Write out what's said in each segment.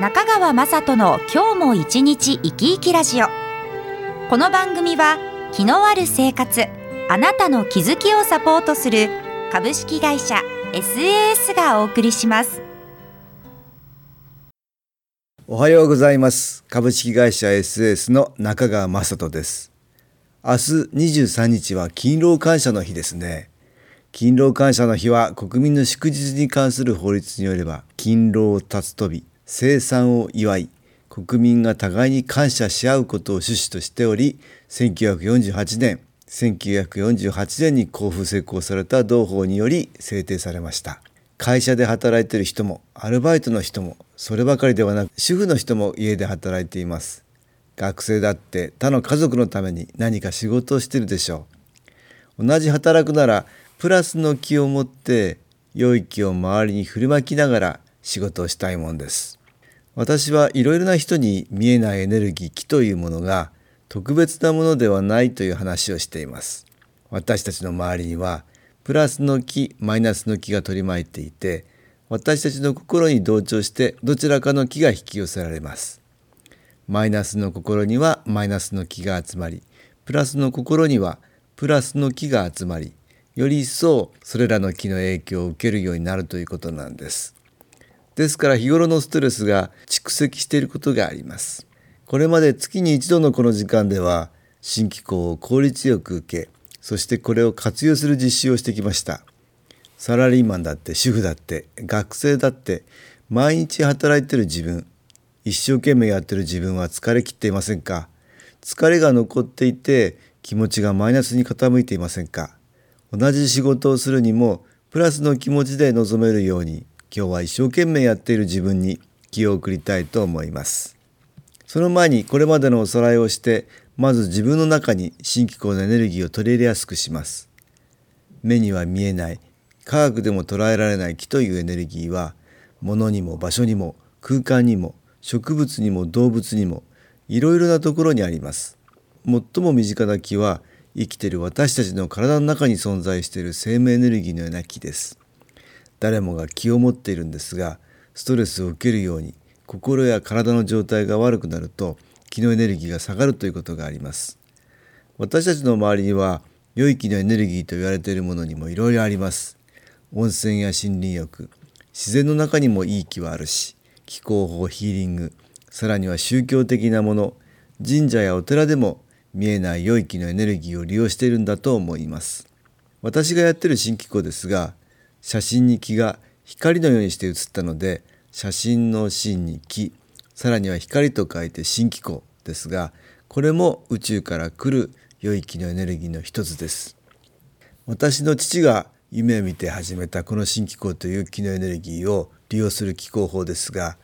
中川雅人の今日も一日生き生きラジオ。この番組は気のある生活あなたの気づきをサポートする株式会社 SAS がお送りします。おはようございます。株式会社 SAS の中川雅人です。明日23日は勤労感謝の日ですね。勤労感謝の日は国民の祝日に関する法律によれば勤労たつ飛び生産を祝い国民が互いに感謝し合うことを趣旨としており1948年1948年に交付施行された同法により制定されました。会社で働いている人もアルバイトの人もそればかりではなく主婦の人も家で働いています。学生だって他の家族のために何か仕事をしているでしょう。同じ働くならプラスの気を持って良い気を周りに振りまきながら仕事をしたいもんです。私はいろいろな人に見えないエネルギー気というものが特別なものではないという話をしています。私たちの周りにはプラスの気マイナスの気が取り巻いていて私たちの心に同調してどちらかの気が引き寄せられます。マイナスの心にはマイナスの気が集まりプラスの心にはプラスの気が集まりより一層それらの気の影響を受けるようになるということなんです。ですから日頃のストレスが蓄積していることがあります。これまで月に一度のこの時間では新機構を効率よく受け、そしてこれを活用する実習をしてきました。サラリーマンだって主婦だって学生だって毎日働いてる自分、一生懸命やってる自分は疲れきっていませんか？疲れが残っていて気持ちがマイナスに傾いていませんか？同じ仕事をするにもプラスの気持ちで臨めるように今日は一生懸命やっている自分に気を送りたいと思います。その前にこれまでのおさらいをしてまず自分の中に新機構のエネルギーを取り入れやすくします。目には見えない科学でも捉えられない気というエネルギーは物にも場所にも空間にも植物にも動物にもいろいろなところにあります。最も身近な気は生きている私たちの体の中に存在している生命エネルギーのような気です。誰もが気を持っているんですがストレスを受けるように心や体の状態が悪くなると気のエネルギーが下がるということがあります。私たちの周りには良い気のエネルギーと言われているものにもいろいろあります。温泉や森林浴自然の中にもいい気はあるし気候法ヒーリングさらには宗教的なもの神社やお寺でも見えない良い気のエネルギーを利用しているんだと思います。私がやってる新機構ですが写真に気が光のようにして写ったので写真の芯に気さらには光と書いて新気候ですがこれも宇宙から来る良い気のエネルギーの一つです。私の父が夢を見て始めたこの新気候という気のエネルギーを利用する気候法ですが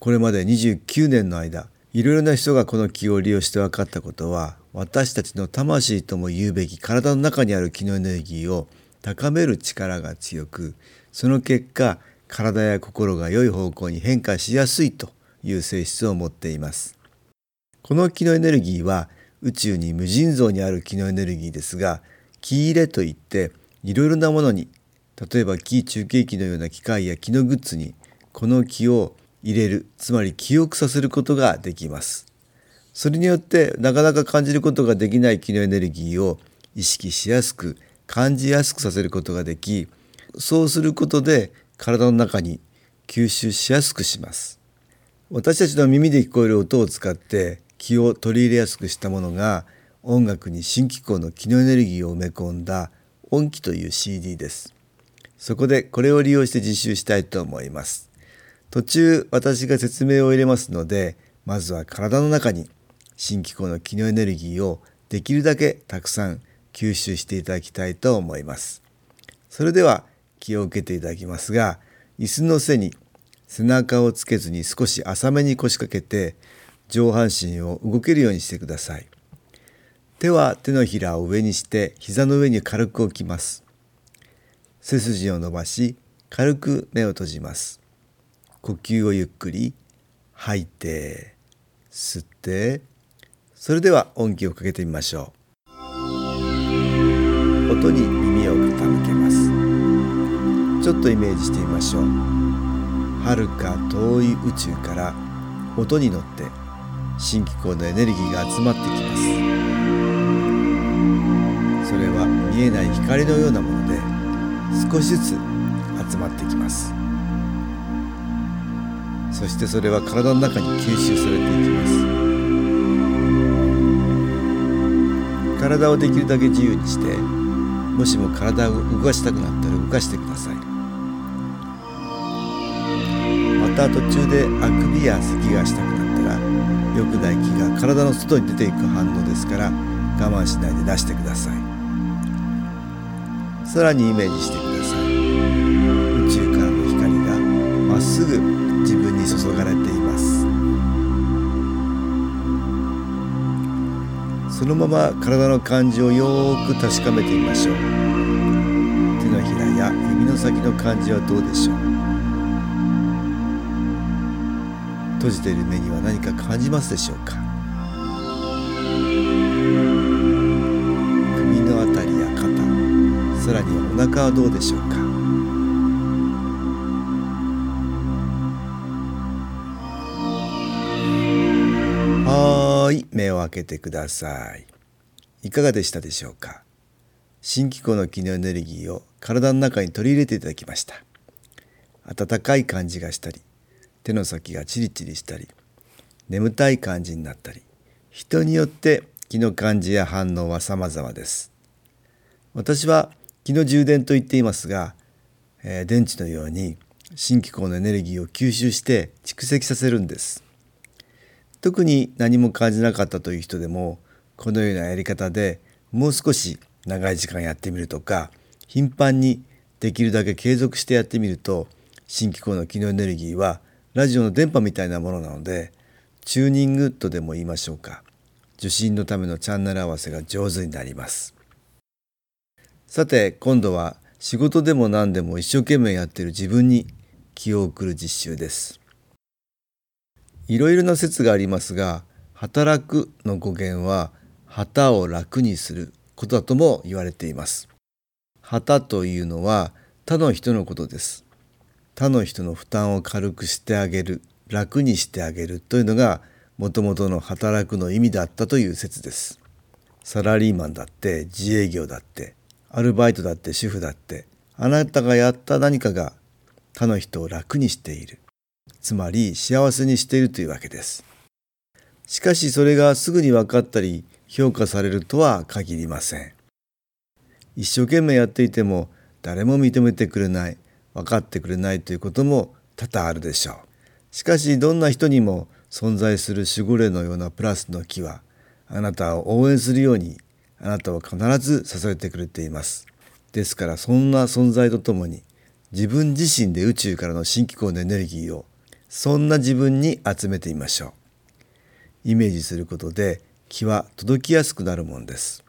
これまで29年の間いろいろな人がこの気を利用して分かったことは私たちの魂とも言うべき体の中にある気のエネルギーを高める力が強くその結果体や心が良い方向に変化しやすいという性質を持っています。この気のエネルギーは宇宙に無尽蔵にある気のエネルギーですが気入れといっていろいろなものに例えば気中継機のような機械や気のグッズにこの気を入れるつまり記憶させることができます。それによってなかなか感じることができない気のエネルギーを意識しやすく感じやすくさせることができそうすることで体の中に吸収しやすくします。私たちの耳で聞こえる音を使って気を取り入れやすくしたものが音楽に新機構の気のエネルギーを埋め込んだ音機という CD です。そこでこれを利用して実習したいと思います。途中私が説明を入れますのでまずは体の中に新機構の気のエネルギーをできるだけたくさん吸収していただきたいと思います。それでは気を受けていただきますが椅子の背に背中をつけずに少し浅めに腰掛けて上半身を動けるようにしてください。手は手のひらを上にして膝の上に軽く置きます。背筋を伸ばし軽く目を閉じます。呼吸をゆっくり吐いて吸ってそれでは音気をかけてみましょう。音に耳を傾けます。ちょっとイメージしてみましょう。遥か遠い宇宙から音に乗って新機構のエネルギーが集まってきます。それは見えない光のようなもので少しずつ集まってきます。そしてそれは体の中に吸収されていきます。体をできるだけ自由にしてもしも体を動かしたくなったら動かしてください。また途中であくびや咳がしたくなったら良くない気が体の外に出ていく反応ですから我慢しないで出してください。さらにイメージしてください。宇宙からの光がまっすぐ自分に注がれていそのまま体の感じをよーく確かめてみましょう。手のひらや指の先の感じはどうでしょう。閉じている目には何か感じますでしょうか。首のあたりや肩さらにお腹はどうでしょうか。開けてください。いかがでしたでしょうか？新機構の気のエネルギーを体の中に取り入れていただきました。温かい感じがしたり手の先がチリチリしたり眠たい感じになったり人によって気の感じや反応は様々です。私は気の充電と言っていますが、えー、電池のように新機構のエネルギーを吸収して蓄積させるんです。特に何も感じなかったという人でもこのようなやり方でもう少し長い時間やってみるとか頻繁にできるだけ継続してやってみると新機構の機能エネルギーはラジオの電波みたいなものなのでチューニングとでも言いましょうか。受信のためのチャンネル合わせが上手になります。さて今度は仕事でも何でも一生懸命やっている自分に気を送る実習です。いろいろな説がありますが働くの語源は旗を楽にすることだとも言われています。旗というのは他の人のことです。他の人の負担を軽くしてあげる楽にしてあげるというのがもともとの働くの意味だったという説です。サラリーマンだって自営業だってアルバイトだって主婦だってあなたがやった何かが他の人を楽にしている。つまり幸せにしているというわけです。しかしそれがすぐに分かったり評価されるとは限りません。一生懸命やっていても誰も認めてくれない、分かってくれないということも多々あるでしょう。しかしどんな人にも存在する守護霊のようなプラスの木はあなたを応援するようにあなたを必ず支えてくれています。ですからそんな存在とともに自分自身で宇宙からの新機構のエネルギーをそんな自分に集めてみましょう。イメージすることで気は届きやすくなるもんです。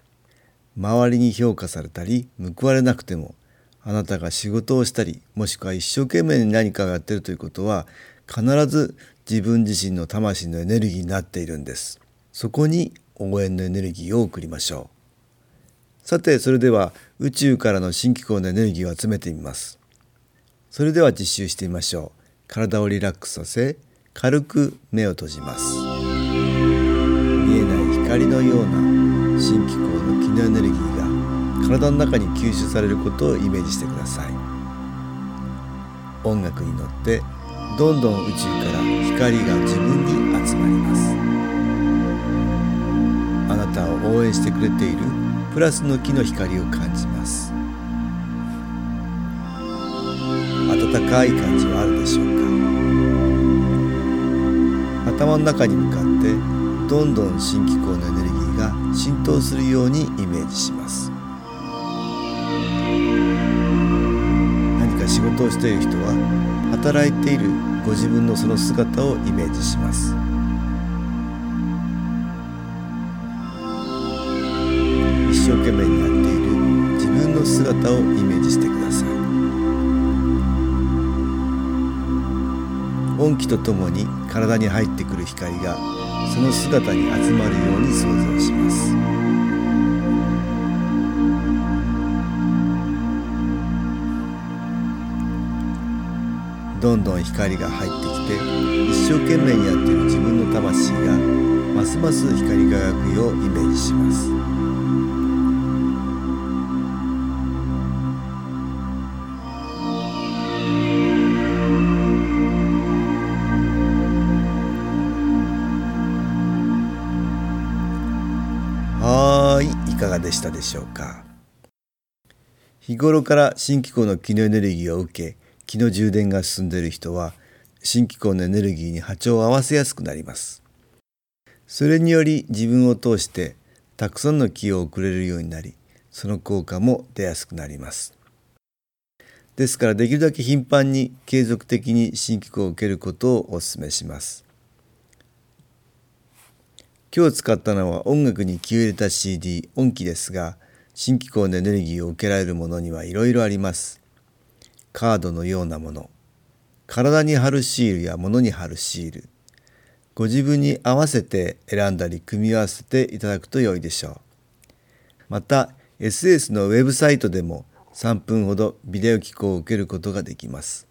周りに評価されたり報われなくてもあなたが仕事をしたりもしくは一生懸命に何かをやってるということは必ず自分自身の魂のエネルギーになっているんです。そこに応援のエネルギーを送りましょう。さてそれでは宇宙からの新機構のエネルギーを集めてみます。それでは実習してみましょう。体をリラックスさせ軽く目を閉じます。見えない光のような新機構の気のエネルギーが体の中に吸収されることをイメージしてください。音楽に乗ってどんどん宇宙から光が自分に集まります。あなたを応援してくれているプラスの木の光を感じます。温かい感じはあるでしょうか。頭の中に向かってどんどん新機構のエネルギーが浸透するようにイメージします。何か仕事をしている人は働いているご自分のその姿をイメージします。一生懸命にやっている自分の姿をイメージしてください。音気とともに体に入ってくる光がその姿に集まるように想像します。どんどん光が入ってきて一生懸命にやっている自分の魂がますます光り輝くようイメージします。でしたでしょうか？日頃から新機構の気のエネルギーを受け気の充電が進んでいる人は新機構のエネルギーに波長を合わせやすくなります。それにより自分を通してたくさんの気を送れるようになりその効果も出やすくなります。ですからできるだけ頻繁に継続的に新機構を受けることをお勧めします。今日使ったのは音楽に気を入れた CD 音機ですが新機構のエネルギーを受けられるものにはいろいろあります。カードのようなもの。体に貼るシールや物に貼るシール。ご自分に合わせて選んだり組み合わせていただくと良いでしょう。また SS のウェブサイトでも3分ほどビデオ機構を受けることができます。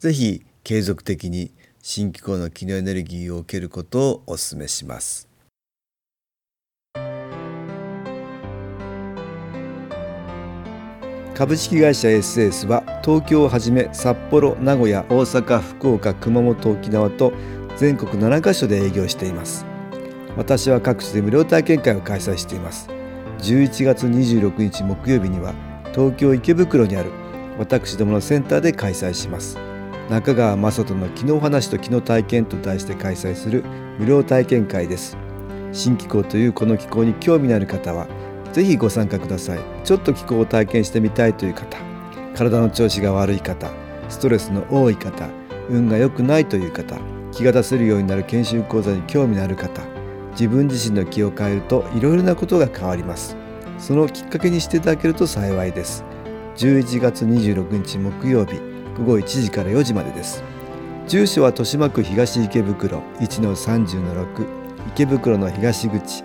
是非継続的に新機構の機能エネルギーを受けることをお勧めします。株式会社 SS は東京をはじめ札幌名古屋大阪福岡熊本沖縄と全国7カ所で営業しています。私は各地で無料体験会を開催しています。11月26日木曜日には東京池袋にある私どものセンターで開催します。中川雅人の昨日話と昨日体験と題して開催する無料体験会です。新気候というこの気候に興味のある方はぜひご参加ください。ちょっと気候を体験してみたいという方体の調子が悪い方ストレスの多い方運が良くないという方気が出せるようになる研修講座に興味のある方自分自身の気を変えるといろいろなことが変わります。そのきっかけにしていただけると幸いです。11月26日木曜日午後1時から4時までです。住所は豊島区東池袋1-30-6池袋の東口。